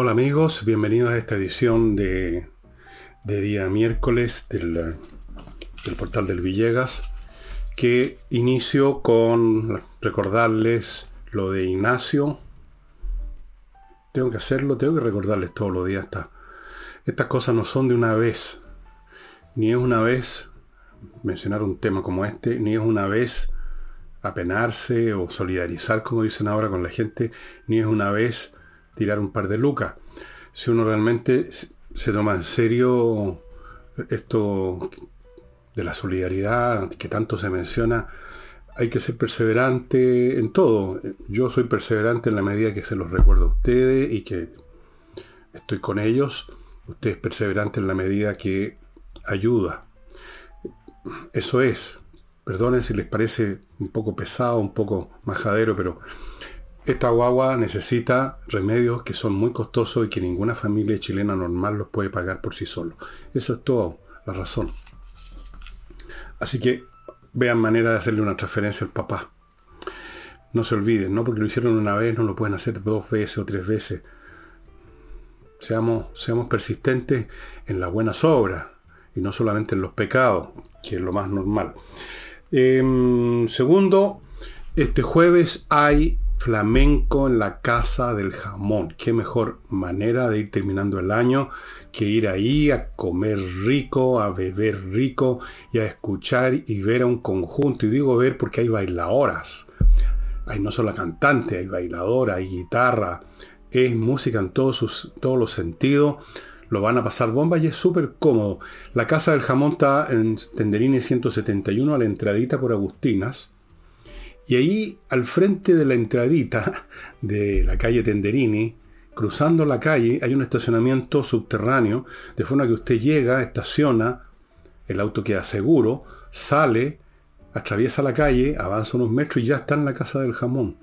Hola amigos, bienvenidos a esta edición de, de día miércoles del, del, portal del Villegas, que inicio con recordarles lo de Ignacio. Tengo que hacerlo, tengo que recordarles todos los días. Esta, estas cosas no son de una vez, ni es una vez mencionar un tema como este, ni es una vez apenarse o solidarizar, como dicen ahora, con la gente, ni es una vez tirar un par de lucas. Si uno realmente se toma en serio esto de la solidaridad que tanto se menciona, hay que ser perseverante en todo. Yo soy perseverante en la medida que se los recuerdo a ustedes y que estoy con ellos. Usted es perseverante en la medida que ayuda. Eso es. Perdonen si les parece un poco pesado, un poco majadero, pero esta guagua necesita remedios que son muy costosos y que ninguna familia chilena normal los puede pagar por sí solo. Eso es todo, la razón. Así que vean manera de hacerle una transferencia al papá. No se olviden, no porque lo hicieron una vez, no lo pueden hacer dos veces o tres veces. Seamos, seamos persistentes en las buenas obras y no solamente en los pecados, que es lo más normal. Em, segundo, este jueves hay flamenco en la casa del jamón. Qué mejor manera de ir terminando el año que ir ahí a comer rico, a beber rico y a escuchar y ver a un conjunto. Y digo ver porque hay bailadoras. Hay no solo cantante, hay bailadora, hay guitarra. Es música en todos, sus, todos los sentidos. Lo van a pasar bomba y es súper cómodo. La casa del jamón está en Tenderini 171 a la entradita por Agustinas y ahí, al frente de la entradita de la calle Tenderini, cruzando la calle, hay un estacionamiento subterráneo, de forma que usted llega, estaciona, el auto queda seguro, sale, atraviesa la calle, avanza unos metros y ya está en la casa del jamón.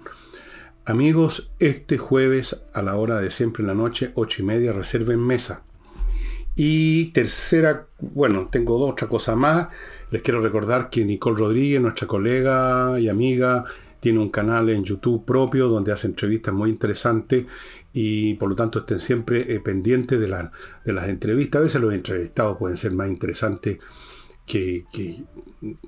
Amigos, este jueves a la hora de siempre en la noche, ocho y media, reserven mesa. Y tercera, bueno, tengo otra cosa más. Les quiero recordar que Nicole Rodríguez, nuestra colega y amiga, tiene un canal en YouTube propio donde hace entrevistas muy interesantes y por lo tanto estén siempre eh, pendientes de, de, las entrevistas. A veces los entrevistados pueden ser más interesantes que, que,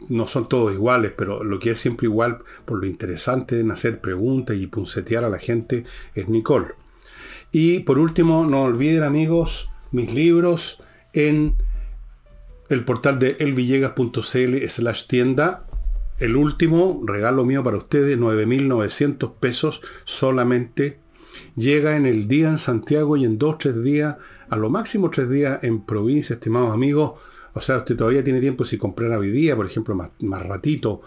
no son todos iguales, pero lo que es siempre igual por lo interesante en hacer preguntas y puncetear a la gente es Nicole. Y por último, no olviden amigos mis libros en el portal de elvillegas.cl slash tienda. El último regalo mío para ustedes, 9.900 pesos solamente. Llega en el día en Santiago y en dos, tres días, a lo máximo tres días en provincia, estimados amigos. O sea, usted todavía tiene tiempo si comprar hoy día, por ejemplo, más, más ratito,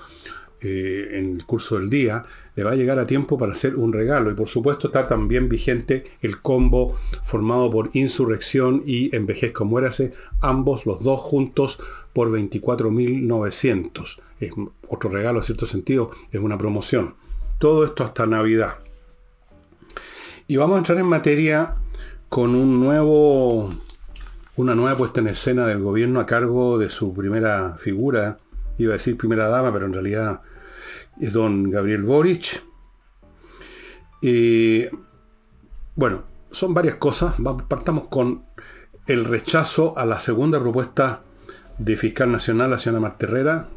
eh, en el curso del día, le va a llegar a tiempo para hacer un regalo. Y por supuesto está también vigente el combo formado por Insurrección y Envejezco Muérase, ambos los dos juntos por 24.900. Es otro regalo en cierto sentido, es una promoción. Todo esto hasta Navidad. Y vamos a entrar en materia con un nuevo, una nueva puesta en escena del gobierno a cargo de su primera figura, iba a decir primera dama, pero en realidad es don Gabriel Boric. Y bueno, son varias cosas. Partamos con el rechazo a la segunda propuesta de fiscal nacional, la señora Marterrera.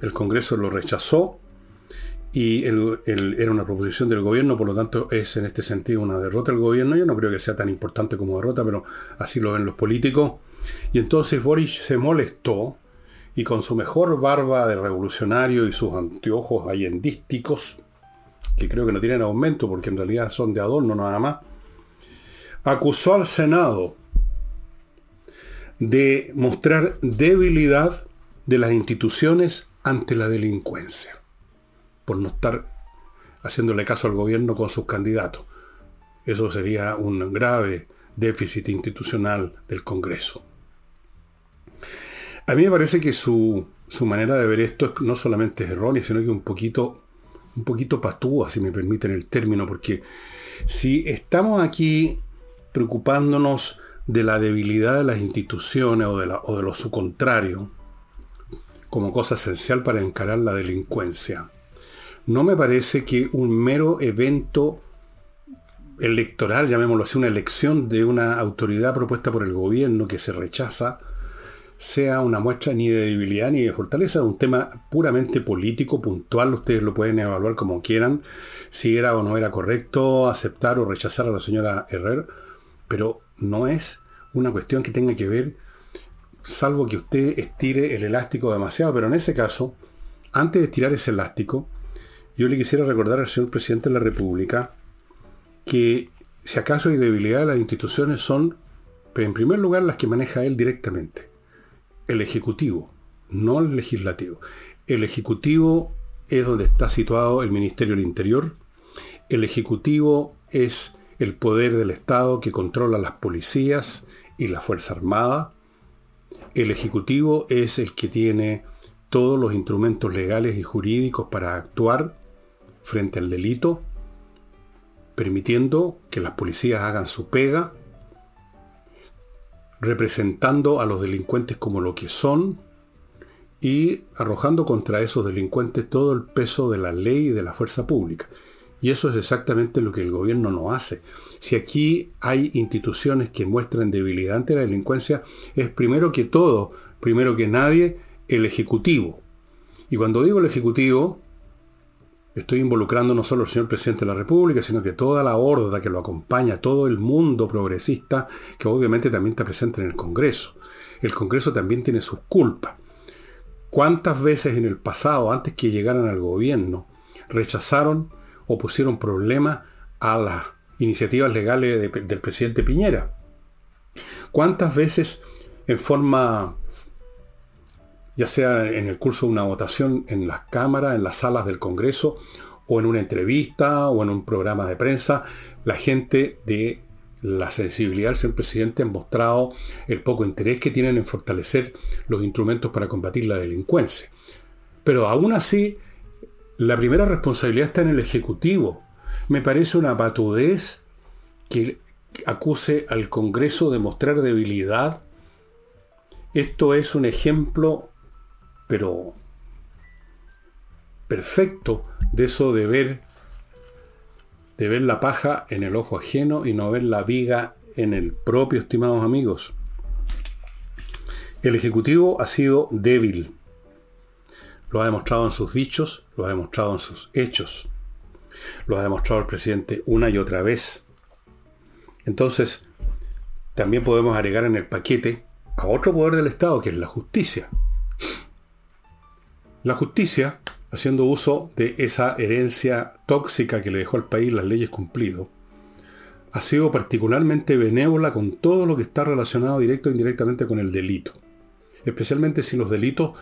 El Congreso lo rechazó y era una proposición del gobierno, por lo tanto es en este sentido una derrota del gobierno. Yo no creo que sea tan importante como derrota, pero así lo ven los políticos. Y entonces Boric se molestó y con su mejor barba de revolucionario y sus anteojos allendísticos, que creo que no tienen aumento porque en realidad son de adorno nada más, acusó al Senado de mostrar debilidad de las instituciones ante la delincuencia, por no estar haciéndole caso al gobierno con sus candidatos. Eso sería un grave déficit institucional del Congreso. A mí me parece que su, manera de ver esto no solamente es errónea, sino que un poquito, un poquito patúa, si me permiten el término, porque si estamos aquí preocupándonos de la debilidad de las instituciones o de, la, o de lo su contrario, como cosa esencial para encarar la delincuencia, no me parece que un mero evento electoral, llamémoslo así, una elección de una autoridad propuesta por el gobierno que se rechaza, sea una muestra ni de debilidad ni de fortaleza, un tema puramente político, puntual, ustedes lo pueden evaluar como quieran, si era o no era correcto aceptar o rechazar a la señora Herrera, pero no es una cuestión que tenga que ver, salvo que usted estire el elástico demasiado, pero en ese caso, antes de estirar ese elástico, yo le quisiera recordar al señor presidente de la República que si acaso hay debilidad, las instituciones son, en primer lugar, las que maneja él directamente el Ejecutivo, no el Legislativo. El Ejecutivo es donde está situado el Ministerio del Interior. El Ejecutivo es el poder del Estado que controla las policías y la Fuerza Armada. El Ejecutivo es el que tiene todos los instrumentos legales y jurídicos para actuar frente al delito, permitiendo que las policías hagan su pega representando a los delincuentes como lo que son y arrojando contra esos delincuentes todo el peso de la ley y de la fuerza pública. Y eso es exactamente lo que el gobierno no hace. Si aquí hay instituciones que muestran debilidad ante la delincuencia, es primero que todo, primero que nadie, el Ejecutivo. Y cuando digo el Ejecutivo, estoy involucrando no solo al señor presidente de la República, sino que toda la horda que lo acompaña, todo el mundo progresista, que obviamente también está presente en el Congreso. El Congreso también tiene sus culpas. ¿Cuántas veces en el pasado, antes que llegaran al gobierno, rechazaron o pusieron problemas a las iniciativas legales del presidente Piñera? ¿Cuántas veces en forma ya sea en el curso de una votación en las cámaras, en las salas del Congreso, o en una entrevista, o en un programa de prensa, la gente de la sensibilidad del señor presidente han mostrado el poco interés que tienen en fortalecer los instrumentos para combatir la delincuencia. Pero aún así, la primera responsabilidad está en el Ejecutivo. Me parece una patudez que acuse al Congreso de mostrar debilidad. Esto es un ejemplo pero perfecto de eso de ver, de ver la paja en el ojo ajeno y no ver la viga en el propio, estimados amigos. El Ejecutivo ha sido débil. Lo ha demostrado en sus dichos, lo ha demostrado en sus hechos. Lo ha demostrado el presidente una y otra vez. Entonces, también podemos agregar en el paquete a otro poder del Estado, que es la justicia. La justicia, haciendo uso de esa herencia tóxica que le dejó al país las leyes cumplido, ha sido particularmente benévola con todo lo que está relacionado directo e indirectamente con el delito. Especialmente si los delitos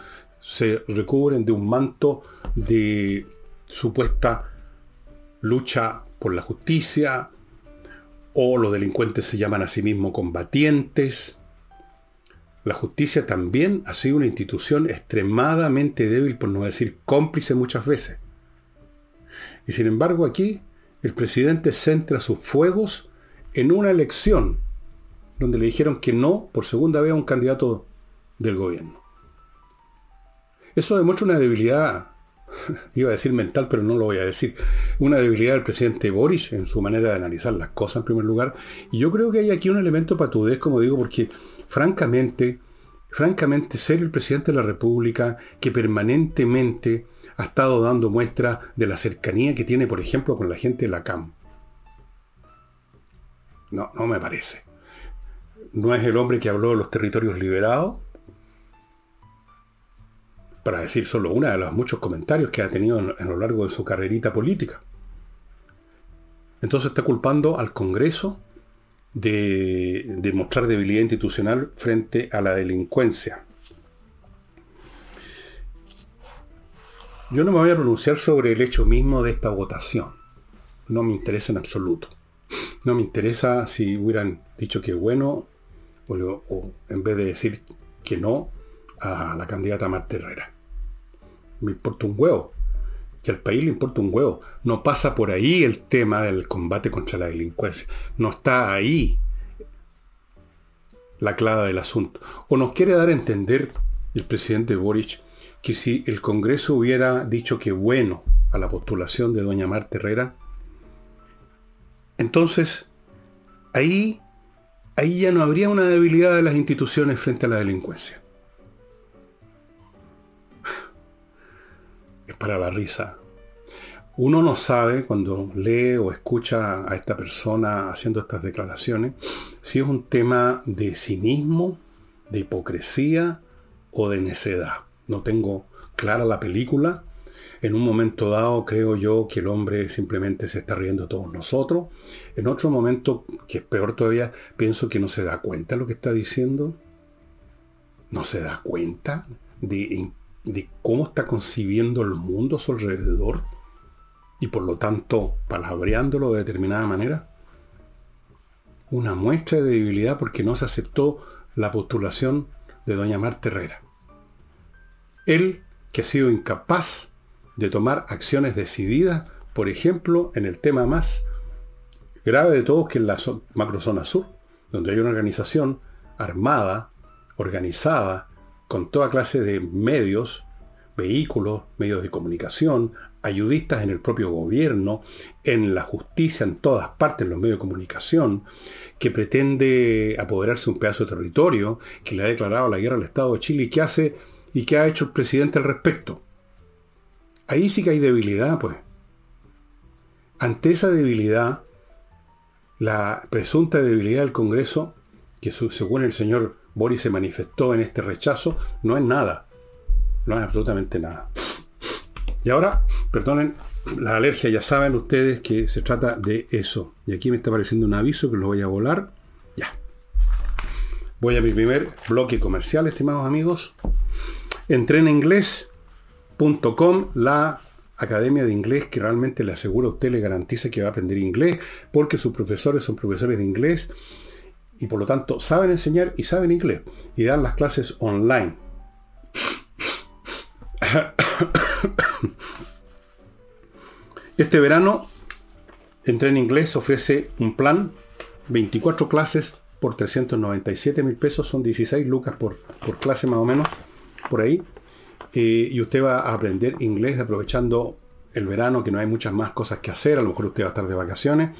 se recubren de un manto de supuesta lucha por la justicia, o los delincuentes se llaman a sí mismos combatientes, la justicia también ha sido una institución extremadamente débil, por no decir cómplice muchas veces. Y sin embargo aquí el presidente centra sus fuegos en una elección donde le dijeron que no por segunda vez a un candidato del gobierno. Eso demuestra una debilidad, iba a decir mental, pero no lo voy a decir, una debilidad del presidente Boris en su manera de analizar las cosas en primer lugar. Y yo creo que hay aquí un elemento patudez, como digo, porque francamente, francamente, ser el presidente de la República que permanentemente ha estado dando muestra de la cercanía que tiene, por ejemplo, con la gente de la CAM. No, no me parece. No es el hombre que habló de los territorios liberados, para decir solo una de los muchos comentarios que ha tenido a lo largo de su carrerita política. Entonces está culpando al Congreso de, mostrar debilidad institucional frente a la delincuencia. Yo no me voy a pronunciar sobre el hecho mismo de esta votación. No me interesa en absoluto. No me interesa si hubieran dicho que bueno o, o en vez de decir que no a la candidata Marta Herrera. Me importa un huevo que al país le importa un huevo. No pasa por ahí el tema del combate contra la delincuencia. No está ahí la clave del asunto. O nos quiere dar a entender el presidente Boric que si el Congreso hubiera dicho que bueno a la postulación de doña Marta Herrera, entonces ahí, ahí ya no habría una debilidad de las instituciones frente a la delincuencia. Para la risa. Uno no sabe cuando lee o escucha a esta persona haciendo estas declaraciones si es un tema de cinismo, de hipocresía o de necedad. No tengo clara la película. En un momento dado creo yo que el hombre simplemente se está riendo de todos nosotros. En otro momento, que es peor todavía, pienso que no se da cuenta de lo que está diciendo. No se da cuenta de, de cómo está concibiendo el mundo a su alrededor y por lo tanto palabreándolo de determinada manera? Una muestra de debilidad porque no se aceptó la postulación de doña Marta Herrera. Él, que ha sido incapaz de tomar acciones decididas, por ejemplo, en el tema más grave de todos, que es la macrozona sur, donde hay una organización armada, organizada, con toda clase de medios, vehículos, medios de comunicación, ayudistas en el propio gobierno, en la justicia, en todas partes, en los medios de comunicación, que pretende apoderarse de un pedazo de territorio, que le ha declarado la guerra al Estado de Chile y que hace y qué ha hecho el presidente al respecto. Ahí sí que hay debilidad, pues. Ante esa debilidad, la presunta debilidad del Congreso, que según el señor Boris se manifestó en este rechazo, no es nada. No es absolutamente nada. Y ahora, perdonen, la alergia ya saben ustedes que se trata de eso. Y aquí me está apareciendo un aviso que lo voy a volar. Ya. Voy a mi primer bloque comercial, estimados amigos. Entreninglés.com, la academia de inglés que realmente le asegura a usted, le garantiza que va a aprender inglés, porque sus profesores son profesores de inglés y por lo tanto saben enseñar y saben inglés y dan las clases online. Este verano, Entré en Inglés ofrece un plan, 24 clases por 397 mil pesos, son 16 lucas por, por clase más o menos, por ahí. Eh, y usted va a aprender inglés aprovechando el verano, que no hay muchas más cosas que hacer, a lo mejor usted va a estar de vacaciones,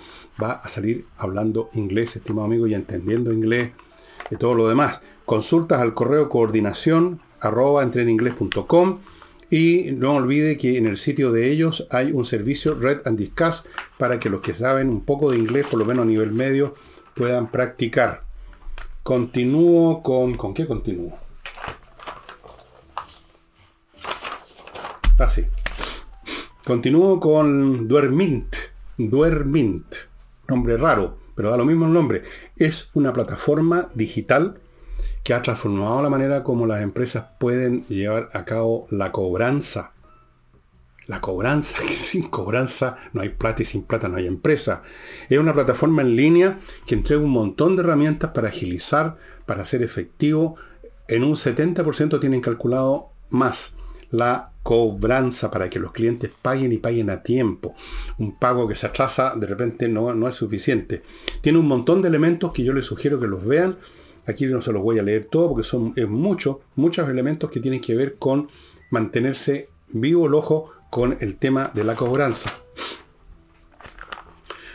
va a salir hablando inglés, estimado amigo, y entendiendo inglés y todo lo demás. Consultas al correo coordinación arroba entreninglés.com y no olvide que en el sitio de ellos hay un servicio Red and Discuss para que los que saben un poco de inglés, por lo menos a nivel medio, puedan practicar. Continúo con... ¿Con qué continúo? Así. Ah, continúo con Duermint. Duermint. Nombre raro, pero da lo mismo el nombre. Es una plataforma digital que ha transformado la manera como las empresas pueden llevar a cabo la cobranza. La cobranza, que sin cobranza no hay plata y sin plata no hay empresa. Es una plataforma en línea que entrega un montón de herramientas para agilizar, para ser efectivo. En un 70% tienen calculado más la cobranza para que los clientes paguen y paguen a tiempo. Un pago que se atrasa de repente no, no es suficiente. Tiene un montón de elementos que yo les sugiero que los vean Aquí no se los voy a leer todo porque son muchos, muchos elementos que tienen que ver con mantenerse vivo el ojo con el tema de la cobranza.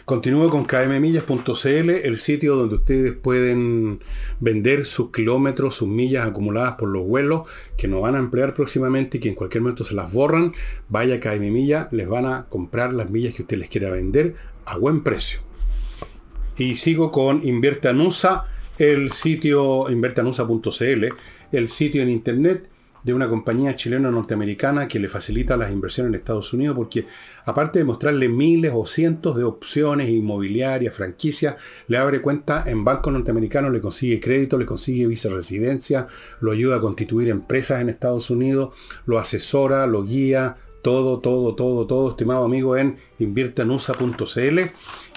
Continúo con kmmillas.cl, el sitio donde ustedes pueden vender sus kilómetros, sus millas acumuladas por los vuelos que no van a emplear próximamente y que en cualquier momento se las borran. Vaya a KM les van a comprar las millas que usted les quiera vender a buen precio. Y sigo con Invierte Anusa, el sitio invertanusa.cl, el sitio en internet de una compañía chilena norteamericana que le facilita las inversiones en Estados Unidos, porque aparte de mostrarle miles o cientos de opciones inmobiliarias, franquicias, le abre cuenta en bancos norteamericanos, le consigue crédito, le consigue visa residencia, lo ayuda a constituir empresas en Estados Unidos, lo asesora, lo guía, todo, todo, todo, todo, estimado amigo, en inviertanusa.cl.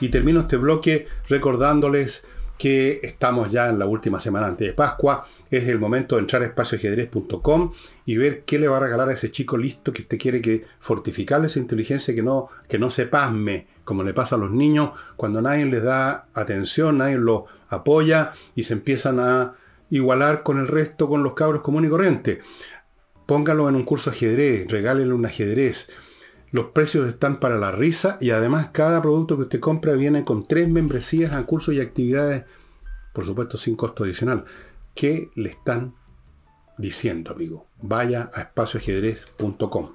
Y termino este bloque recordándoles que estamos ya en la última semana antes de Pascua. Es el momento de entrar a espacioajedrez.com y ver qué le va a regalar a ese chico listo que usted quiere que fortificarle esa inteligencia, que no, que no se pasme, como le pasa a los niños cuando nadie les da atención, nadie los apoya y se empiezan a igualar con el resto, con los cabros comunes y corrientes. Póngalo en un curso ajedrez, regálele un ajedrez Los precios están para la risa y además cada producto que usted compra viene con tres membresías a cursos y actividades, por supuesto sin costo adicional. ¿Qué le están diciendo, amigo? Vaya a espacioajedrez.com.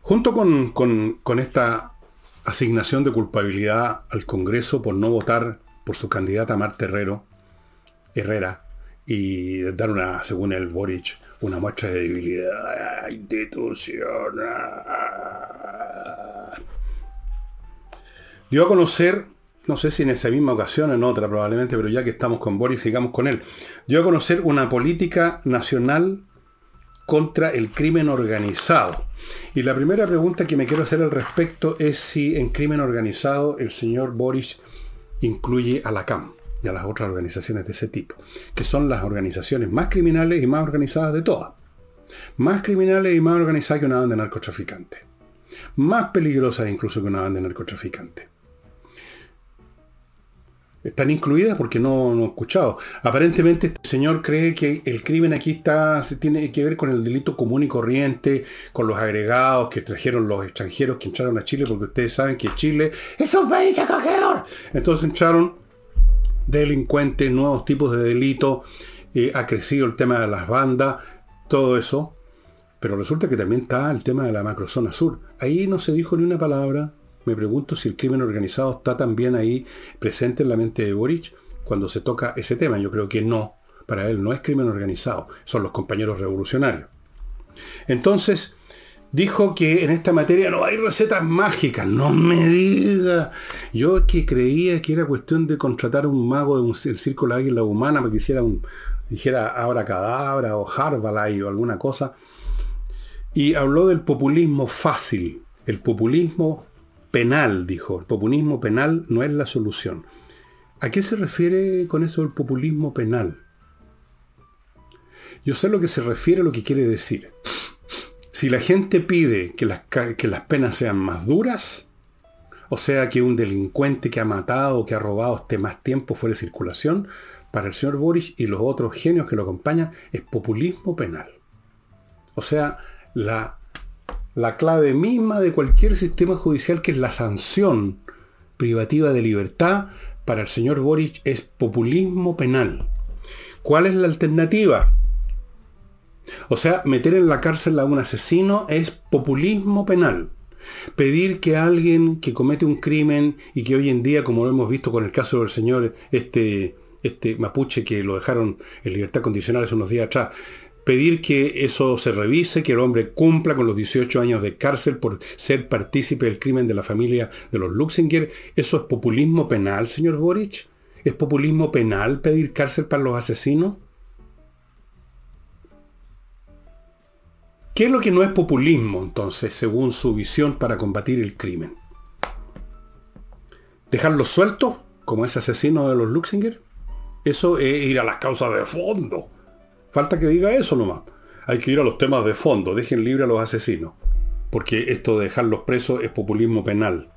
Junto con, con, esta asignación de culpabilidad al Congreso por no votar por su candidata Marta Herrero, Herrera y dar una, según el Boric, una muestra de debilidad institucional. Dio a conocer, no sé si en esa misma ocasión, en otra probablemente, pero ya que estamos con Boric, sigamos con él. Dio a conocer una política nacional contra el crimen organizado. Y la primera pregunta que me quiero hacer al respecto es si en crimen organizado el señor Boris incluye a la CAM y a las otras organizaciones de ese tipo, que son las organizaciones más criminales y más organizadas de todas. Más criminales y más organizadas que una banda de narcotraficantes. Más peligrosas incluso que una banda de narcotraficantes. Están incluidas porque no, no he escuchado. Aparentemente este señor cree que el crimen aquí está, tiene que ver con el delito común y corriente, con los agregados que trajeron los extranjeros que entraron a Chile, porque ustedes saben que Chile es un país acogedor. Entonces entraron delincuentes, nuevos tipos de delitos, eh, ha crecido el tema de las bandas, todo eso. Pero resulta que también está el tema de la macrozona sur. Ahí no se dijo ni una palabra, me pregunto si el crimen organizado está también ahí presente en la mente de Boric cuando se toca ese tema. Yo creo que no. Para él no es crimen organizado, son los compañeros revolucionarios. Entonces, dijo que en esta materia no hay recetas mágicas. No me diga. Yo que creía que era cuestión de contratar un mago de un círculo de águila humana para que hiciera un, dijera ahora cadabra o Harbalay o alguna cosa. Y habló del populismo fácil. El populismo penal, dijo. El populismo penal no es la solución. ¿A qué se refiere con eso del populismo penal? Yo sé lo que se refiere a lo que quiere decir. Si la gente pide que las, que las penas sean más duras, o sea que un delincuente que ha matado o que ha robado esté más tiempo fuera de circulación, para el señor Boris y los otros genios que lo acompañan, es populismo penal. O sea, la la clave misma de cualquier sistema judicial, que es la sanción privativa de libertad, para el señor Boric es populismo penal. ¿Cuál es la alternativa? O sea, meter en la cárcel a un asesino es populismo penal. Pedir que alguien que comete un crimen y que hoy en día, como lo hemos visto con el caso del señor este, este mapuche que lo dejaron en libertad condicional hace unos días atrás, pedir que eso se revise, que el hombre cumpla con los 18 años de cárcel por ser partícipe del crimen de la familia de los Luxinger, ¿eso es populismo penal, señor Boric? ¿Es populismo penal pedir cárcel para los asesinos? ¿Qué es lo que no es populismo, entonces, según su visión para combatir el crimen? ¿Dejarlos sueltos, como ese asesino de los Luxinger? Eso es ir a las causas de fondo. Falta que diga eso nomás. Hay que ir a los temas de fondo, dejen libre a los asesinos. Porque esto de dejarlos presos es populismo penal.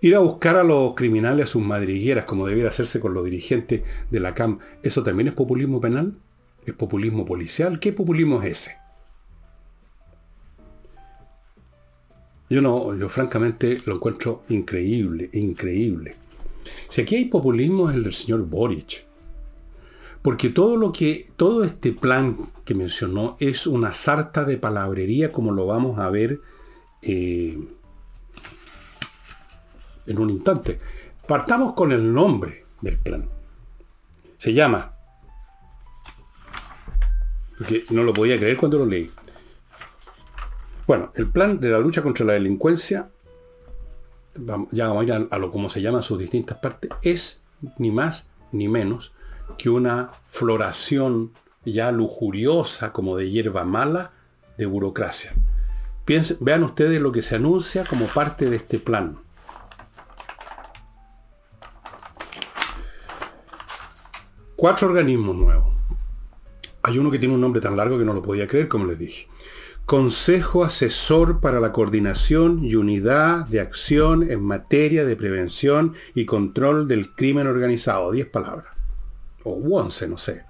Ir a buscar a los criminales a sus madrigueras, como debiera hacerse con los dirigentes de la CAM, ¿eso también es populismo penal? ¿Es populismo policial? ¿Qué populismo es ese? Yo no, yo francamente lo encuentro increíble, increíble. Si aquí hay populismo es el del señor Boric. Porque todo lo que, todo este plan que mencionó es una sarta de palabrería, como lo vamos a ver eh, en un instante. Partamos con el nombre del plan. Se llama, porque no lo podía creer cuando lo leí. Bueno, el plan de la lucha contra la delincuencia, ya vamos a ir a, a lo como se llama sus distintas partes, es ni más ni menos que una floración ya lujuriosa como de hierba mala de burocracia. vean ustedes lo que se anuncia como parte de este plan. Cuatro organismos nuevos. Hay uno que tiene un nombre tan largo que no lo podía creer, como les dije. Consejo Asesor para la Coordinación y Unidad de Acción en materia de prevención y control del crimen organizado. Diez palabras o once, no sé.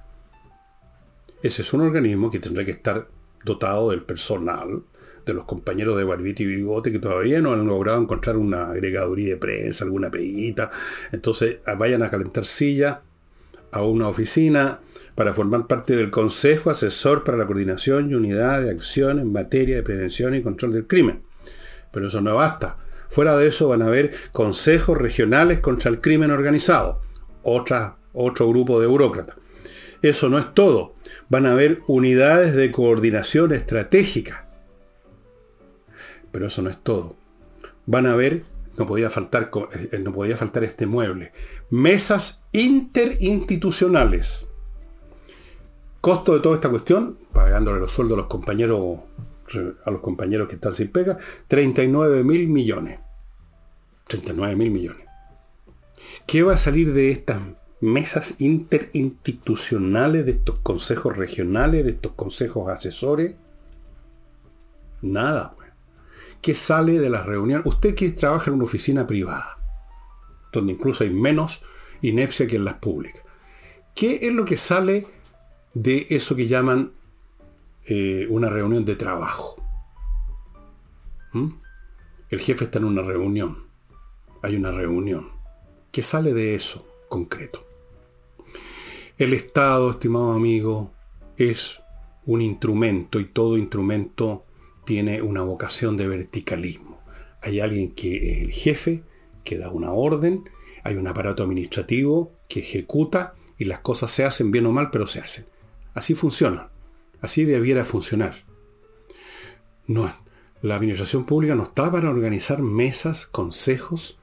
ese es un organismo que tendrá que estar dotado del personal, de los compañeros de Barbiti y Bigote que todavía no han logrado encontrar una agregaduría de prensa, alguna peguita. Entonces vayan a calentar silla a una oficina para formar parte del Consejo Asesor para la Coordinación y Unidad de Acción en materia de prevención y control del crimen. Pero eso no basta. Fuera de eso van a haber consejos regionales contra el crimen organizado. Otra, otro grupo de burócratas. Eso no es todo. Van a haber unidades de coordinación estratégica. Pero eso no es todo. Van a haber, no podía faltar, eh, no podía faltar este mueble, mesas interinstitucionales. Costo de toda esta cuestión, pagándole los sueldos a los compañeros, a los compañeros que están sin pega, 39 mil millones. 39 mil millones. ¿Qué va a salir de estas mesas interinstitucionales, de estos consejos regionales, de estos consejos asesores? Nada, pues. ¿Qué sale de las reuniones? Usted que trabaja en una oficina privada, donde incluso hay menos inepcia que en las públicas. ¿Qué es lo que sale de eso que llaman eh, una reunión de trabajo? ¿Mm? El jefe está en una reunión hay una reunión. ¿Qué sale de eso concreto? El Estado, estimado amigo, es un instrumento y todo instrumento tiene una vocación de verticalismo. Hay alguien que es el jefe, que da una orden, hay un aparato administrativo que ejecuta y las cosas se hacen bien o mal, pero se hacen. Así funciona. Así debiera funcionar. No, la administración pública no está para organizar mesas, consejos,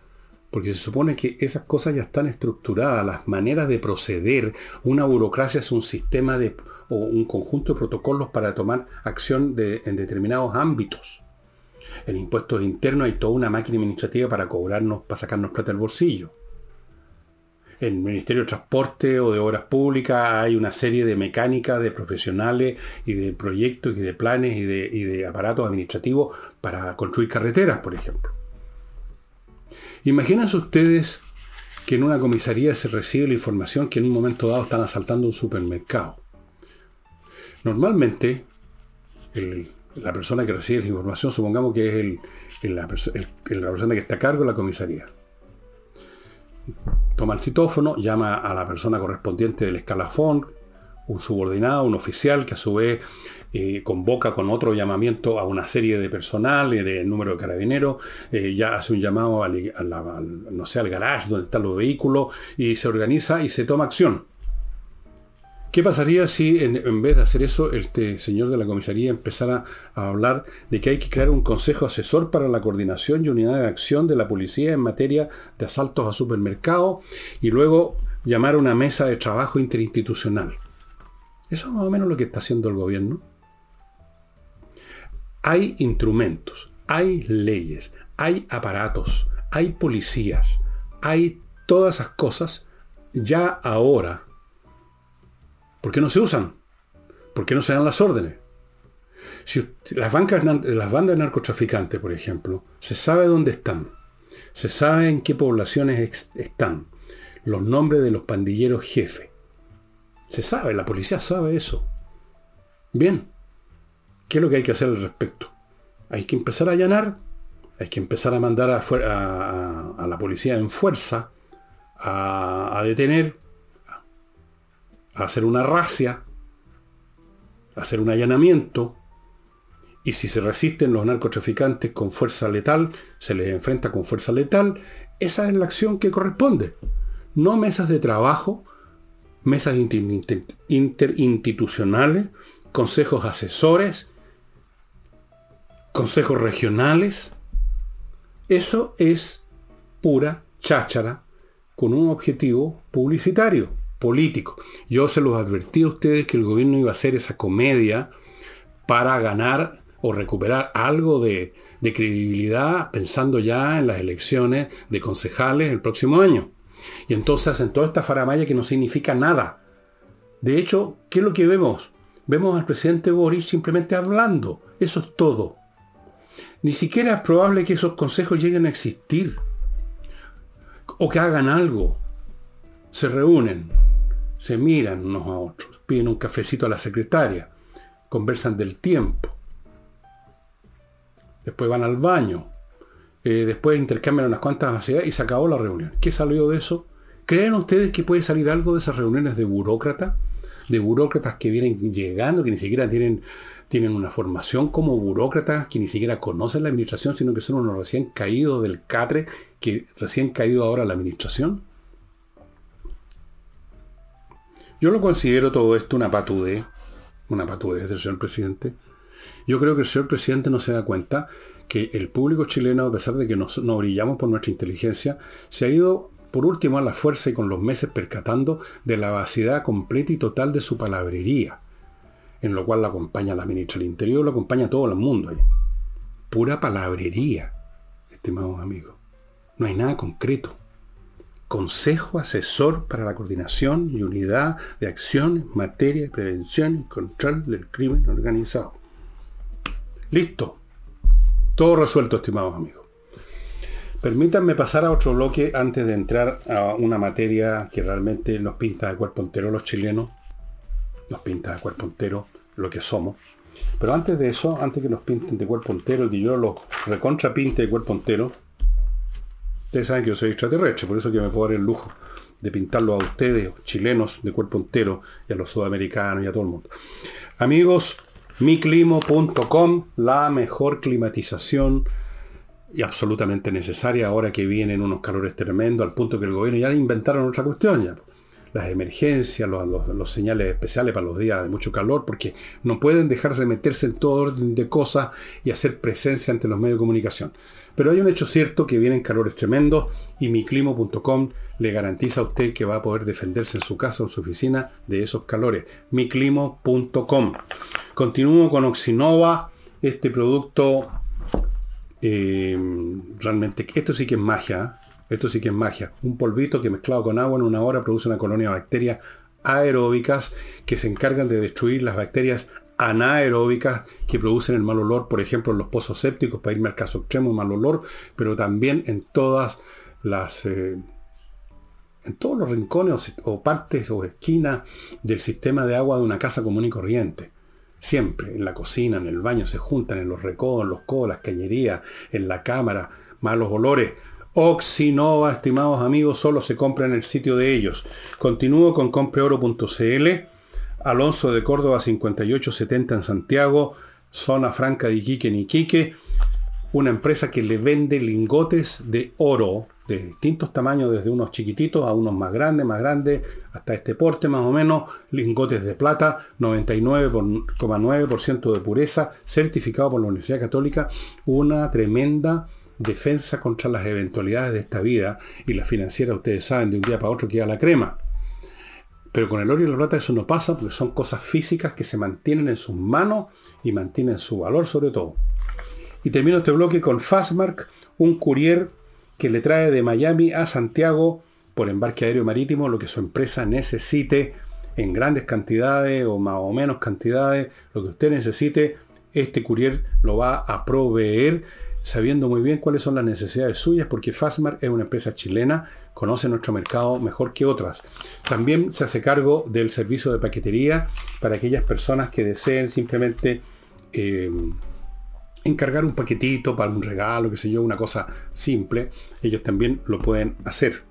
porque se supone que esas cosas ya están estructuradas, las maneras de proceder. Una burocracia es un sistema de, o un conjunto de protocolos para tomar acción en determinados ámbitos. En impuestos internos hay toda una máquina administrativa para cobrarnos, para sacarnos plata del bolsillo. En el Ministerio de Transporte o de Obras Públicas hay una serie de mecánicas, de profesionales y de proyectos y de planes y de, y de aparatos administrativos para construir carreteras, por ejemplo. Imagínense ustedes que en una comisaría se recibe la información que en un momento dado están asaltando un supermercado. Normalmente, la persona que recibe la información, supongamos que es la, persona que está a cargo de la comisaría. Toma el citófono, llama a la persona correspondiente del escalafón, un subordinado, un oficial, que a su vez eh, convoca con otro llamamiento a una serie de personal, de número de carabineros, eh, ya hace un llamado al, no sé, al garage donde están los vehículos y se organiza y se toma acción. ¿Qué pasaría si en, vez de hacer eso, este señor de la comisaría empezara a hablar de que hay que crear un consejo asesor para la coordinación y unidad de acción de la policía en materia de asaltos a supermercados y luego llamar a una mesa de trabajo interinstitucional? Eso es más o menos lo que está haciendo el gobierno. Hay instrumentos, hay leyes, hay aparatos, hay policías, hay todas esas cosas ya ahora. ¿Por qué no se usan? ¿Por qué no se dan las órdenes? Si las, bancas, las bandas narcotraficantes, por ejemplo, se sabe dónde están, se sabe en qué poblaciones están, los nombres de los pandilleros jefes. Se sabe, la policía sabe eso. Bien, ¿Qué es lo que hay que hacer al respecto? Hay que empezar a allanar, hay que empezar a mandar a, la policía en fuerza a, detener, a hacer una racia, a hacer un allanamiento, y si se resisten los narcotraficantes con fuerza letal, se les enfrenta con fuerza letal, esa es la acción que corresponde. No mesas de trabajo, mesas interinstitucionales, consejos asesores, consejos regionales. Eso es pura cháchara con un objetivo publicitario, político. Yo se los advertí a ustedes que el gobierno iba a hacer esa comedia para ganar o recuperar algo de, credibilidad pensando ya en las elecciones de concejales el próximo año. Y entonces hacen toda esta faramaya que no significa nada. De hecho, ¿qué es lo que vemos? Vemos al presidente Boris simplemente hablando. Eso es todo. Ni siquiera es probable que esos consejos lleguen a existir. O que hagan algo. Se reúnen, se miran unos a otros, piden un cafecito a la secretaria, conversan del tiempo, después van al baño, eh, después intercambian unas cuantas vacías y se acabó la reunión. ¿Qué salió de eso? ¿Creen ustedes que puede salir algo de esas reuniones de burócrata? De burócratas que vienen llegando, que ni siquiera tienen, tienen una formación como burócratas, que ni siquiera conocen la administración, sino que son unos recién caídos del catre, que recién caído ahora la administración. Yo lo considero todo esto una patudez, una patudez del señor presidente. Yo creo que el señor presidente no se da cuenta que el público chileno, a pesar de que no, no brillamos por nuestra inteligencia, se ha ido por último a la fuerza y con los meses percatando de la vacidad completa y total de su palabrería, en lo cual la acompaña la ministra del Interior, lo acompaña todo el mundo. Pura palabrería, estimados amigos. No hay nada concreto. Consejo Asesor para la Coordinación y Unidad de Acción en materia de prevención y control del crimen organizado. Listo. Todo resuelto, estimados amigos. Permítanme pasar a otro bloque antes de entrar a una materia que realmente nos pinta de cuerpo entero los chilenos. Nos pinta de cuerpo entero lo que somos. Pero antes de eso, antes que nos pinten de cuerpo entero, y yo los recontrapinte de cuerpo entero, Ustedes saben que yo soy extraterrestre, por eso que me puedo dar el lujo de pintarlo a ustedes, chilenos de cuerpo entero, y a los sudamericanos y a todo el mundo. Amigos, miclimo.com, la mejor climatización y absolutamente necesaria ahora que vienen unos calores tremendos, al punto que el gobierno ya inventaron otra cuestión ya las emergencias, los, señales especiales para los días de mucho calor, porque no pueden dejarse de meterse en todo orden de cosas y hacer presencia ante los medios de comunicación. Pero hay un hecho cierto que vienen calores tremendos y miclimo.com le garantiza a usted que va a poder defenderse en su casa o en su oficina de esos calores. miclimo.com. Continúo con Oxinova, este producto eh, realmente, esto sí que es magia, esto sí que es magia. Un polvito que mezclado con agua en una hora produce una colonia de bacterias aeróbicas que se encargan de destruir las bacterias anaeróbicas que producen el mal olor, por ejemplo, en los pozos sépticos, para irme al caso extremo, mal olor, pero también en todas las... Eh, en todos los rincones o, partes o esquinas del sistema de agua de una casa común y corriente. Siempre, en la cocina, en el baño, se juntan en los recodos, en los codos, las cañerías, en la cámara, malos olores. Oxinova, estimados amigos, solo se compra en el sitio de ellos. Continúo con compreoro.cl. Alonso de Córdoba 5870 en Santiago, zona franca de Iquique en Iquique. Una empresa que le vende lingotes de oro de distintos tamaños, desde unos chiquititos a unos más grandes, más grandes, hasta este porte más o menos, lingotes de plata, 99,9% de pureza, certificado por la Universidad Católica, una tremenda defensa contra las eventualidades de esta vida y la financiera, ustedes saben, de un día para otro queda la crema. Pero con el oro y la plata eso no pasa porque son cosas físicas que se mantienen en sus manos y mantienen su valor sobre todo. Y termino este bloque con Fastmark, un courier que le trae de Miami a Santiago por embarque aéreo marítimo lo que su empresa necesite en grandes cantidades o más o menos cantidades, lo que usted necesite, este courier lo va a proveer sabiendo muy bien cuáles son las necesidades suyas, porque Fastmark es una empresa chilena, conoce nuestro mercado mejor que otras. También se hace cargo del servicio de paquetería para aquellas personas que deseen simplemente eh, encargar un paquetito para un regalo, que sé yo, una cosa simple. Ellos también lo pueden hacer.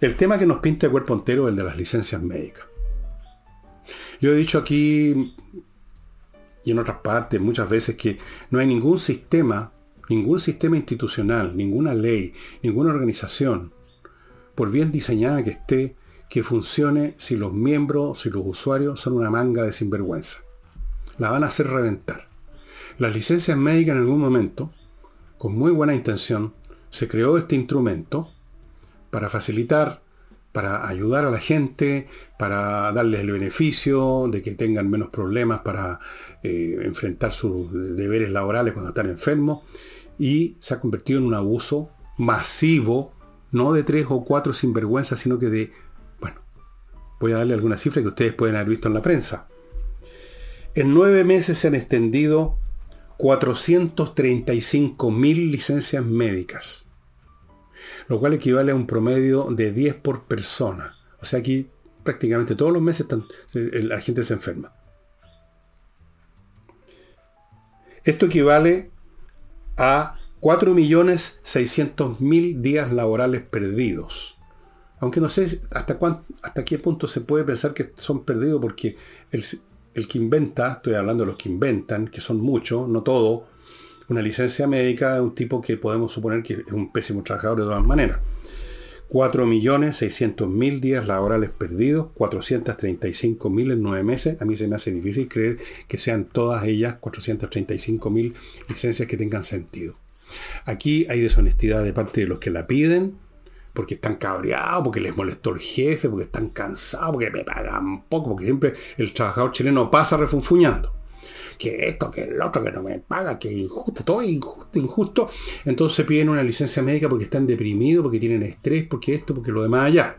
El tema que nos pinta el cuerpo entero es el de las licencias médicas. Yo he dicho aquí y en otras partes muchas veces que no hay ningún sistema Ningún sistema institucional, ninguna ley, ninguna organización, por bien diseñada que esté, que funcione si los miembros, si los usuarios son una manga de sinvergüenza. La van a hacer reventar. Las licencias médicas en algún momento, con muy buena intención, se creó este instrumento para facilitar, para ayudar a la gente, para darles el beneficio de que tengan menos problemas para eh, enfrentar sus deberes laborales cuando están enfermos y se ha convertido en un abuso masivo, no de tres o cuatro sinvergüenzas, sino que de, bueno, voy a darle alguna cifra que ustedes pueden haber visto en la prensa. En nueve meses se han extendido 435 mil licencias médicas, lo cual equivale a un promedio de 10 por persona. O sea, aquí prácticamente todos los meses la gente se enferma. Esto equivale a 4.600.000 días laborales perdidos. Aunque no sé hasta, hasta qué punto se puede pensar que son perdidos porque el, el que inventa, estoy hablando de los que inventan, que son muchos, no todo, una licencia médica de un tipo que podemos suponer que es un pésimo trabajador de todas maneras. 4.600.000 días laborales perdidos, 435.000 en nueve meses. A mí se me hace difícil creer que sean todas ellas 435.000 licencias que tengan sentido. Aquí hay deshonestidad de parte de los que la piden, porque están cabreados, porque les molestó el jefe, porque están cansados, porque me pagan poco, porque siempre el trabajador chileno pasa refunfuñando. Que esto, que el otro, que no me paga, que es injusto, todo es injusto, injusto. Entonces piden una licencia médica porque están deprimidos, porque tienen estrés, porque esto, porque lo demás allá.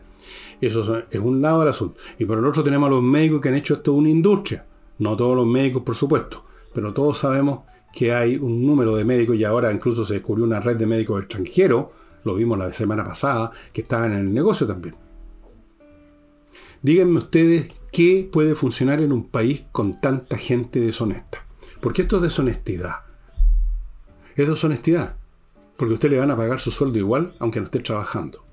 Eso es un lado del asunto. Y por el otro tenemos a los médicos que han hecho esto una industria. No todos los médicos, por supuesto, pero todos sabemos que hay un número de médicos y ahora incluso se descubrió una red de médicos extranjeros lo vimos la semana pasada, que estaban en el negocio también. Díganme ustedes qué puede funcionar en un país con tanta gente deshonesta. Porque esto es deshonestidad. Es deshonestidad. Porque usted le van a pagar su sueldo igual aunque no esté trabajando.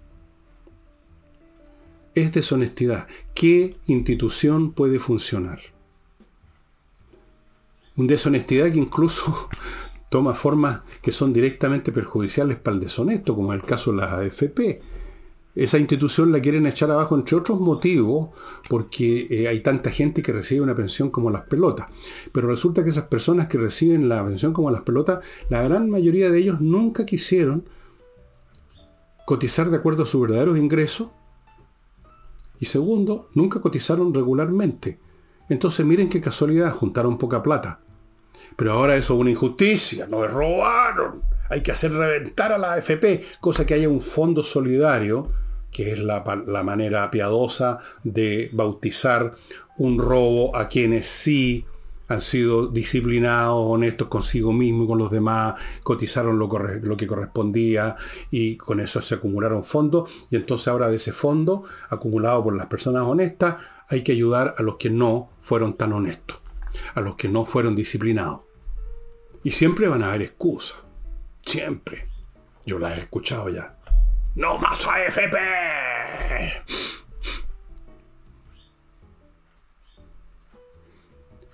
Es deshonestidad. ¿Qué institución puede funcionar? Una deshonestidad que incluso toma formas que son directamente perjudiciales para el deshonesto, como en el caso de la AFP. Esa institución la quieren echar abajo, entre otros motivos, porque eh, hay tanta gente que recibe una pensión como las pelotas. Pero resulta que esas personas que reciben la pensión como las pelotas, la gran mayoría de ellos nunca quisieron cotizar de acuerdo a sus verdaderos ingresos. Y segundo, nunca cotizaron regularmente. Entonces miren qué casualidad, juntaron poca plata. Pero ahora eso es una injusticia, nos robaron. Hay que hacer reventar a la AFP, cosa que haya un fondo solidario, que es la, manera piadosa de bautizar un robo a quienes sí han sido disciplinados, honestos consigo mismo y con los demás, cotizaron lo, lo, que correspondía y con eso se acumularon fondos. Y entonces ahora de ese fondo, acumulado por las personas honestas, hay que ayudar a los que no fueron tan honestos a los que no fueron disciplinados. Y siempre van a haber excusas. Siempre. Yo las he escuchado ya. ¡No más AFP!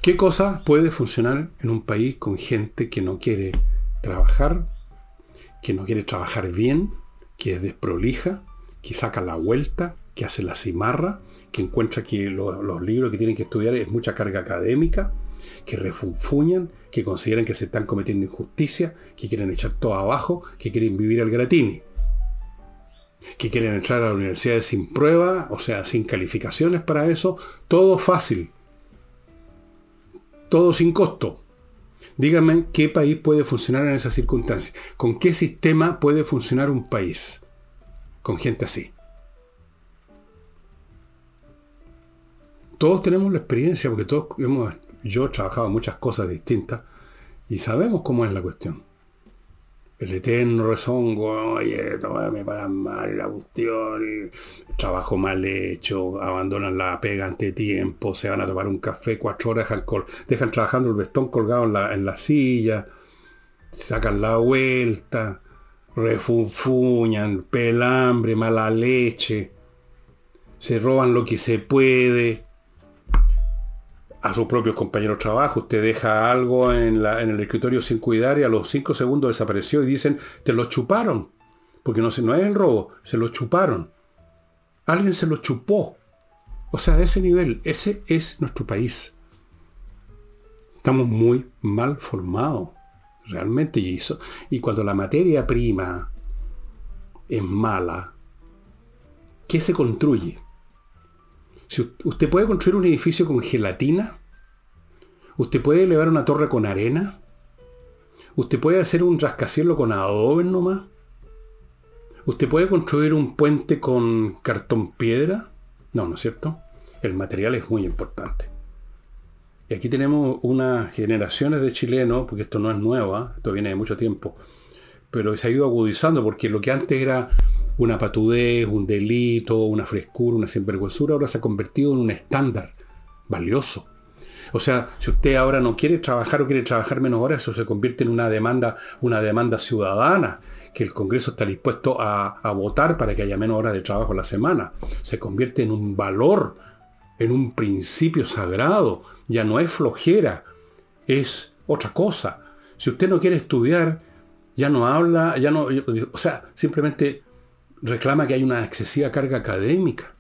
¿Qué cosa puede funcionar en un país con gente que no quiere trabajar, que no quiere trabajar bien, que es desprolija, que saca la vuelta, que hace la cimarra, que encuentra que los libros que tienen que estudiar es mucha carga académica, que refunfuñan, que consideran que se están cometiendo injusticia, que quieren echar todo abajo, que quieren vivir al gratini, que quieren entrar a la universidad sin prueba, o sea, sin calificaciones para eso, todo fácil, todo sin costo. Díganme qué país puede funcionar en esas circunstancias, con qué sistema puede funcionar un país con gente así. todos tenemos la experiencia, porque todos hemos, yo he trabajado muchas cosas distintas y sabemos cómo es la cuestión. El eterno rezongo, oye, me pagan mal la cuestión, trabajo mal hecho, abandonan la pega ante tiempo, se van a tomar un café cuatro horas, alcohol, dejan trabajando el vestón colgado en la, en la silla, sacan la vuelta, refunfuñan, pelambre, mala leche, se roban lo que se puede, a sus propios compañeros de trabajo. Usted deja algo en, el escritorio sin cuidar y a los cinco segundos desapareció y dicen, te lo chuparon. Porque no, es el robo, se lo chuparon. Alguien se lo chupó. O sea, a ese nivel, ese es nuestro país. Estamos muy mal formados, realmente. Y, eso, y cuando la materia prima es mala, ¿qué se construye? usted puede construir un edificio con gelatina, usted puede elevar una torre con arena, usted puede hacer un rascacielos con adobe nomás, usted puede construir un puente con cartón piedra. No, ¿no es cierto? El material es muy importante. Y aquí tenemos unas generaciones de chilenos, porque esto no es nuevo, esto viene de mucho tiempo, pero se ha ido agudizando porque lo que antes era una patudez, un delito, una frescura, una sinvergüenzura, ahora se ha convertido en un estándar valioso. O sea, si usted ahora no quiere trabajar o quiere trabajar menos horas, eso se convierte en una demanda, una demanda ciudadana, que el Congreso está dispuesto a, a votar para que haya menos horas de trabajo a la semana. Se convierte en un valor, en un principio sagrado. Ya no es flojera, es otra cosa. Si usted no quiere estudiar, ya no habla, ya no, o sea, simplemente reclama que hay una excesiva carga académica.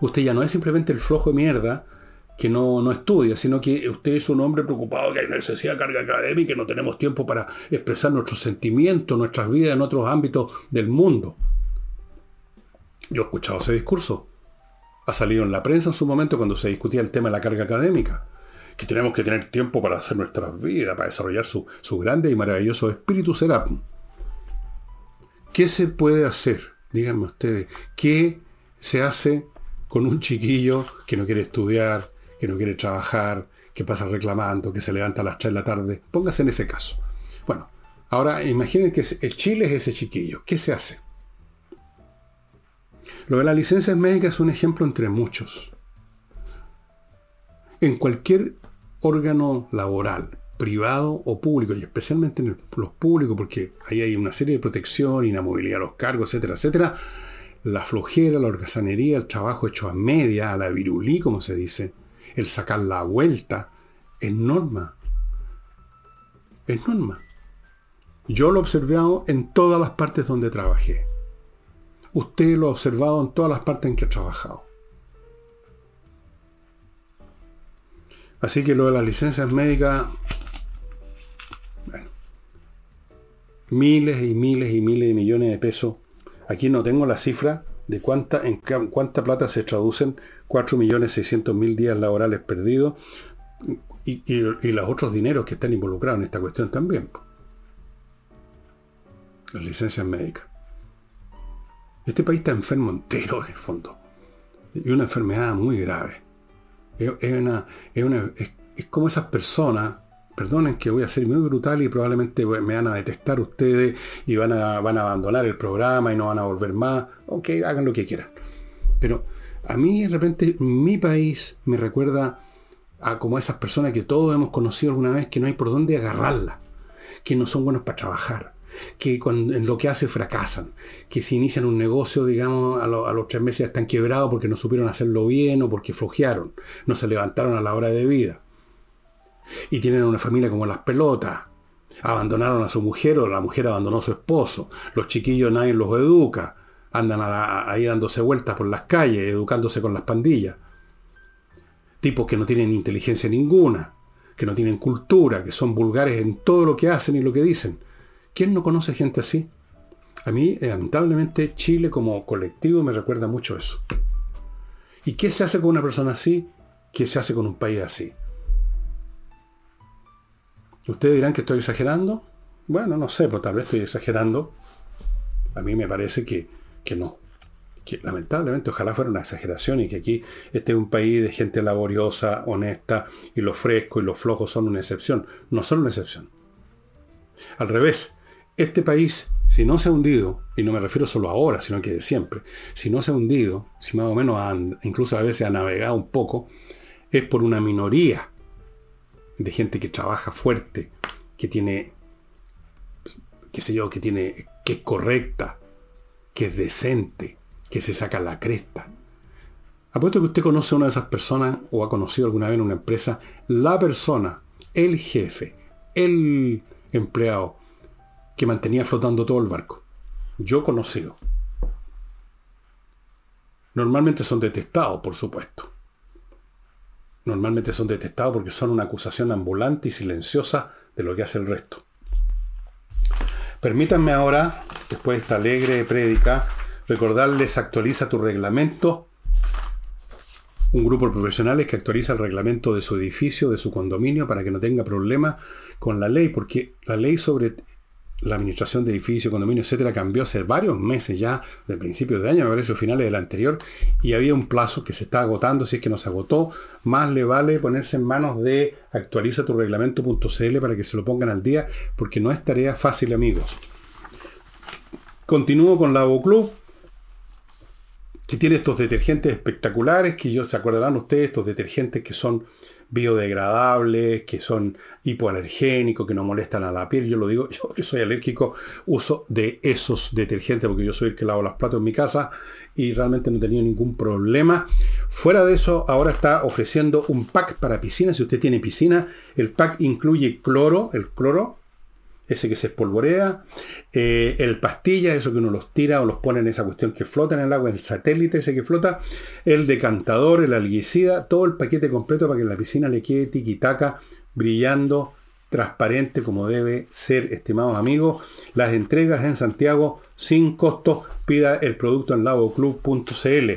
Usted ya no es simplemente el flojo de mierda que no, no estudia, sino que usted es un hombre preocupado que hay una excesiva carga académica y no tenemos tiempo para expresar nuestros sentimientos, nuestras vidas en otros ámbitos del mundo. Yo he escuchado ese discurso. Ha salido en la prensa en su momento cuando se discutía el tema de la carga académica. Que tenemos que tener tiempo para hacer nuestras vidas, para desarrollar su, su grande y maravilloso espíritu Serapis. ¿Qué se puede hacer? Díganme ustedes, ¿qué se hace con un chiquillo que no quiere estudiar, que no quiere trabajar, que pasa reclamando, que se levanta a las 3 de la tarde? Póngase en ese caso. Bueno, ahora imaginen que el Chile es ese chiquillo. ¿Qué se hace? Lo de las licencias médicas es un ejemplo entre muchos. En cualquier órgano laboral, privado o público, y especialmente en los públicos, porque ahí hay una serie de protección, inamovilidad a los cargos, etcétera, etcétera, la flojera, la holgazanería, el trabajo hecho a media, a la virulí, como se dice, el sacar la vuelta, es norma. Es norma. Yo lo he observado en todas las partes donde trabajé. Usted lo ha observado en todas las partes en que ha trabajado. Así que lo de las licencias médicas miles y miles y miles de millones de pesos. Aquí no tengo la cifra de cuánta, en cuánta plata se traducen 4.600.000 días laborales perdidos y, y, los otros dineros que están involucrados en esta cuestión también. Las licencias médicas. Este país está enfermo entero, en el fondo. Y una enfermedad muy grave. Es, es como esas personas perdonen que voy a ser muy brutal y probablemente me van a detestar ustedes y van a, van a abandonar el programa y no van a volver más. Ok, hagan lo que quieran. Pero a mí de repente mi país me recuerda a como esas personas que todos hemos conocido alguna vez que no hay por dónde agarrarla, que no son buenos para trabajar, que en lo que hacen fracasan, que si inician un negocio, digamos, a, a, los tres meses están quebrados porque no supieron hacerlo bien o porque flojearon, no se levantaron a la hora de vida y tienen una familia como las pelotas. Abandonaron a su mujer o la mujer abandonó a su esposo. Los chiquillos nadie los educa. Andan ahí dándose vueltas por las calles, educándose con las pandillas. Tipos que no tienen inteligencia ninguna, que no tienen cultura, que son vulgares en todo lo que hacen y lo que dicen. ¿Quién no conoce gente así? A mí, lamentablemente, Chile como colectivo me recuerda mucho eso. ¿Y qué se hace con una persona así? ¿Qué se hace con un país así? Ustedes dirán que estoy exagerando. Bueno, no sé, pues tal vez estoy exagerando. A mí me parece que, no. Que lamentablemente ojalá fuera una exageración y que aquí este es un país de gente laboriosa, honesta, y los frescos y los flojos son una excepción. No son una excepción. Al revés, este país, si no se ha hundido, y no me refiero solo ahora, sino que de siempre, si no se ha hundido, si más o menos incluso a veces ha navegado un poco, es por una minoría de gente que trabaja fuerte, que tiene, qué sé yo, que tiene, que es correcta, que es decente, que se saca la cresta. Apuesto que usted conoce a una de esas personas o ha conocido alguna vez en una empresa, la persona, el jefe, el empleado que mantenía flotando todo el barco. Yo conocido. Normalmente son detestados, por supuesto normalmente son detestados porque son una acusación ambulante y silenciosa de lo que hace el resto. Permítanme ahora, después de esta alegre prédica, recordarles actualiza tu reglamento. Un grupo de profesionales que actualiza el reglamento de su edificio, de su condominio, para que no tenga problema con la ley, porque la ley sobre la administración de edificios, condominios, etcétera, cambió hace varios meses ya, de principios de año, me parece, finales del anterior, y había un plazo que se está agotando, si es que no se agotó, más le vale ponerse en manos de actualiza tu reglamento.cl para que se lo pongan al día, porque no es tarea fácil, amigos. Continúo con Lavo Club, que tiene estos detergentes espectaculares, que yo se acordarán ustedes, estos detergentes que son biodegradables, que son hipoalergénicos, que no molestan a la piel. Yo lo digo, yo soy alérgico, uso de esos detergentes porque yo soy el que lavo los platos en mi casa y realmente no he tenido ningún problema. Fuera de eso, ahora está ofreciendo un pack para piscina. Si usted tiene piscina, el pack incluye cloro, el cloro, ese que se espolvorea, eh, el pastilla, eso que uno los tira o los pone en esa cuestión que flota en el agua, el satélite ese que flota, el decantador, el alguicida, todo el paquete completo para que la piscina le quede tiquitaca, brillando, transparente como debe ser, estimados amigos. Las entregas en Santiago sin costo, pida el producto en lavoclub.cl.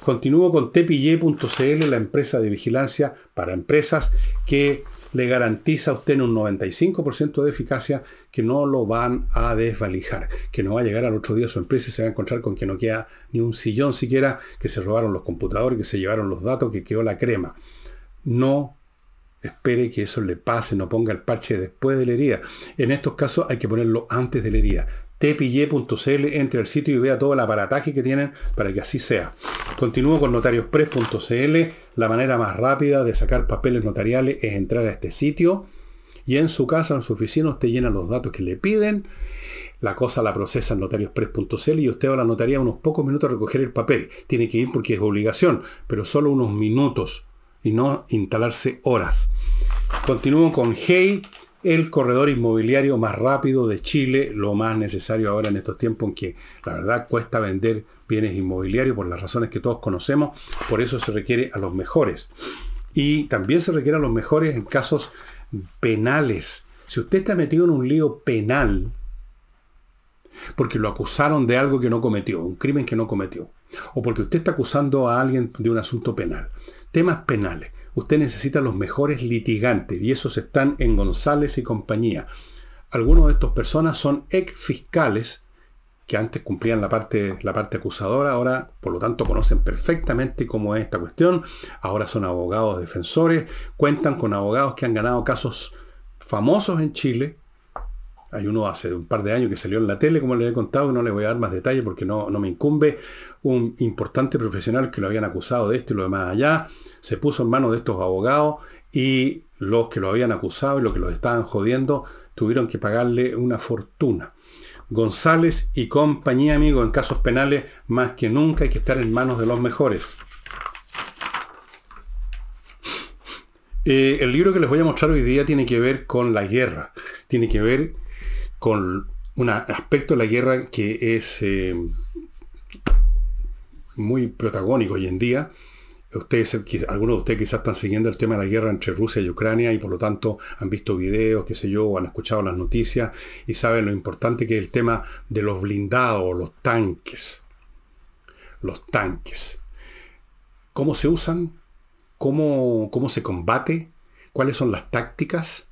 Continúo con tepille.cl, la empresa de vigilancia para empresas que le garantiza a usted un 95% de eficacia que no lo van a desvalijar, que no va a llegar al otro día su empresa y se va a encontrar con que no queda ni un sillón siquiera, que se robaron los computadores, que se llevaron los datos, que quedó la crema. No espere que eso le pase, no ponga el parche después de la herida. En estos casos hay que ponerlo antes de la herida tpille.cl, entre al sitio y vea todo el aparataje que tienen para que así sea. Continúo con notariospress.cl. La manera más rápida de sacar papeles notariales es entrar a este sitio y en su casa, en su oficina, usted llena los datos que le piden. La cosa la procesa en notariospress.cl y usted va a la notaría unos pocos minutos a recoger el papel. Tiene que ir porque es obligación, pero solo unos minutos y no instalarse horas. Continúo con Hey el corredor inmobiliario más rápido de Chile, lo más necesario ahora en estos tiempos en que la verdad cuesta vender bienes inmobiliarios por las razones que todos conocemos, por eso se requiere a los mejores. Y también se requiere a los mejores en casos penales. Si usted está metido en un lío penal, porque lo acusaron de algo que no cometió, un crimen que no cometió, o porque usted está acusando a alguien de un asunto penal, temas penales usted necesita los mejores litigantes y esos están en González y compañía. Algunos de estas personas son ex fiscales que antes cumplían la parte, la parte acusadora, ahora por lo tanto conocen perfectamente cómo es esta cuestión, ahora son abogados defensores, cuentan con abogados que han ganado casos famosos en Chile. Hay uno hace un par de años que salió en la tele, como les he contado, y no le voy a dar más detalles porque no, no me incumbe. Un importante profesional que lo habían acusado de esto y lo demás allá se puso en manos de estos abogados y los que lo habían acusado y los que los estaban jodiendo tuvieron que pagarle una fortuna. González y compañía, amigo, en casos penales, más que nunca hay que estar en manos de los mejores. Eh, el libro que les voy a mostrar hoy día tiene que ver con la guerra, tiene que ver con un aspecto de la guerra que es eh, muy protagónico hoy en día, ustedes, algunos de ustedes quizás están siguiendo el tema de la guerra entre Rusia y Ucrania y por lo tanto han visto videos, qué sé yo, han escuchado las noticias y saben lo importante que es el tema de los blindados, los tanques. Los tanques. ¿Cómo se usan? ¿Cómo, cómo se combate? ¿Cuáles son las tácticas?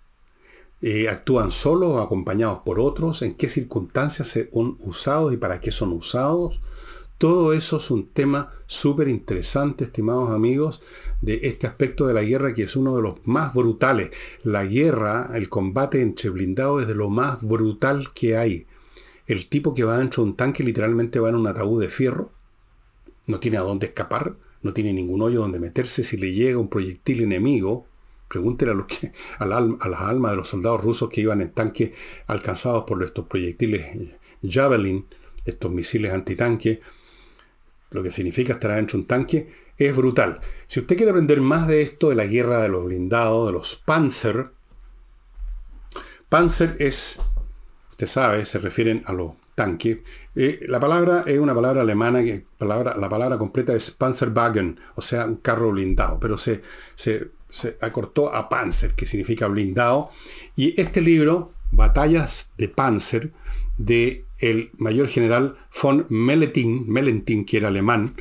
Eh, ¿Actúan solos acompañados por otros? ¿En qué circunstancias son usados y para qué son usados? Todo eso es un tema súper interesante, estimados amigos, de este aspecto de la guerra que es uno de los más brutales. La guerra, el combate entre blindados es de lo más brutal que hay. El tipo que va dentro de un tanque literalmente va en un ataúd de fierro, no tiene a dónde escapar, no tiene ningún hoyo donde meterse. Si le llega un proyectil enemigo, pregúntele a, los que, a, las almas de los soldados rusos que iban en tanque alcanzados por estos proyectiles Javelin, estos misiles antitanque, lo que significa estar adentro de un tanque, es brutal. Si usted quiere aprender más de esto, de la guerra de los blindados, de los Panzer, Panzer es, usted sabe, se refieren a los tanques. Eh, la palabra es una palabra alemana, que palabra, la palabra completa es Panzerwagen, o sea, un carro blindado, pero se, se, se acortó a Panzer, que significa blindado. Y este libro, Batallas de Panzer, de el mayor general von Melletin, Mellentin, que era alemán,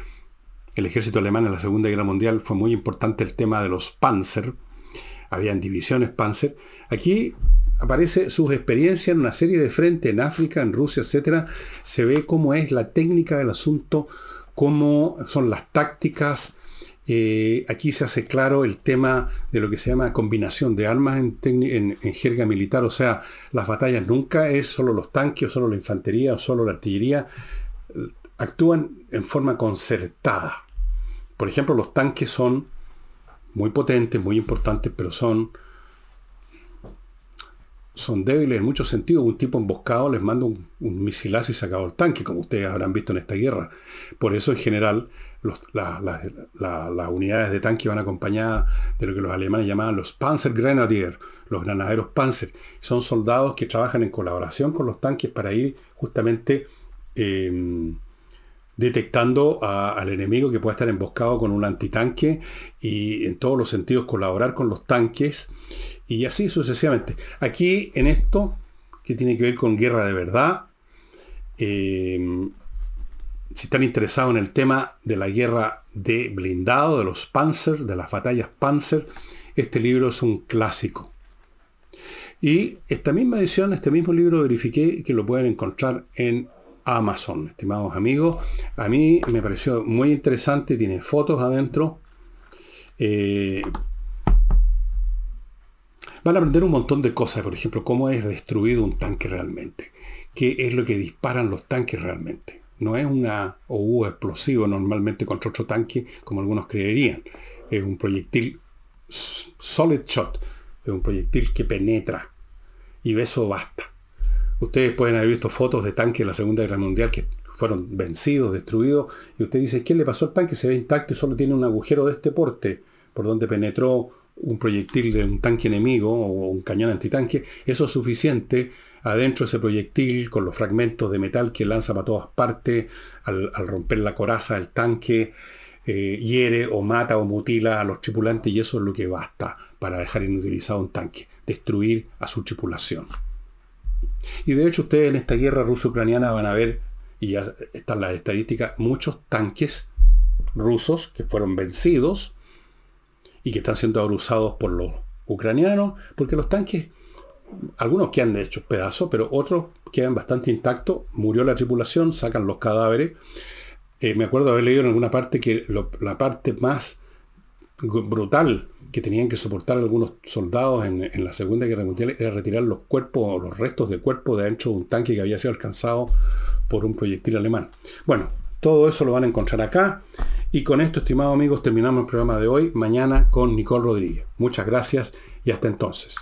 el ejército alemán en la Segunda Guerra Mundial fue muy importante el tema de los Panzer, habían divisiones Panzer. Aquí aparece sus experiencias en una serie de frentes en África, en Rusia, etc. Se ve cómo es la técnica del asunto, cómo son las tácticas, eh, aquí se hace claro el tema de lo que se llama combinación de armas en, jerga militar, o sea, las batallas nunca es solo los tanques o solo la infantería o solo la artillería, actúan en forma concertada. Por ejemplo, los tanques son muy potentes, muy importantes, pero son son débiles en muchos sentidos. Un tipo emboscado les manda un, misilazo y se acabó el tanque, como ustedes habrán visto en esta guerra. Por eso, en general, las unidades de tanque van acompañadas de lo que los alemanes llamaban los Panzergrenadier, los granaderos Panzer. Son soldados que trabajan en colaboración con los tanques para ir justamente em, detectando al enemigo que pueda estar emboscado con un antitanque y en todos los sentidos colaborar con los tanques y así sucesivamente. Aquí en esto, que tiene que ver con guerra de verdad, em, si están interesados en el tema de la guerra de blindado, de los Panzer, de las batallas Panzer, este libro es un clásico. Y esta misma edición, este mismo libro, verifiqué que lo pueden encontrar en Amazon, estimados amigos. A mí me pareció muy interesante, tiene fotos adentro. Eh, van a aprender un montón de cosas, por ejemplo, cómo es destruido un tanque realmente, qué es lo que disparan los tanques realmente. No es una OU explosivo normalmente contra otro tanque, como algunos creerían. Es un proyectil solid shot, es un proyectil que penetra. Y eso basta. Ustedes pueden haber visto fotos de tanques de la Segunda Guerra Mundial que fueron vencidos, destruidos, y usted dice, ¿qué le pasó al tanque? Se ve intacto y solo tiene un agujero de este porte por donde penetró un proyectil de un tanque enemigo o un cañón antitanque. Eso es suficiente adentro de ese proyectil con los fragmentos de metal que lanza para todas partes al, romper la coraza del tanque. Eh, hiere o mata o mutila a los tripulantes y eso es lo que basta para dejar inutilizado un tanque, destruir a su tripulación. Y de hecho ustedes en esta guerra ruso-ucraniana van a ver, y ya están las estadísticas, muchos tanques rusos que fueron vencidos y que están siendo abusados por los ucranianos, porque los tanques, algunos quedan de hecho pedazos, pero otros quedan bastante intactos, murió la tripulación, sacan los cadáveres. Eh, me acuerdo haber leído en alguna parte que la parte más brutal que tenían que soportar algunos soldados en, la Segunda Guerra Mundial era retirar los cuerpos los restos de cuerpo de dentro de un tanque que había sido alcanzado por un proyectil alemán. Bueno, todo eso lo van a encontrar acá. Y con esto, estimados amigos, terminamos el programa de hoy. Mañana con Nicole Rodríguez. Muchas gracias y hasta entonces.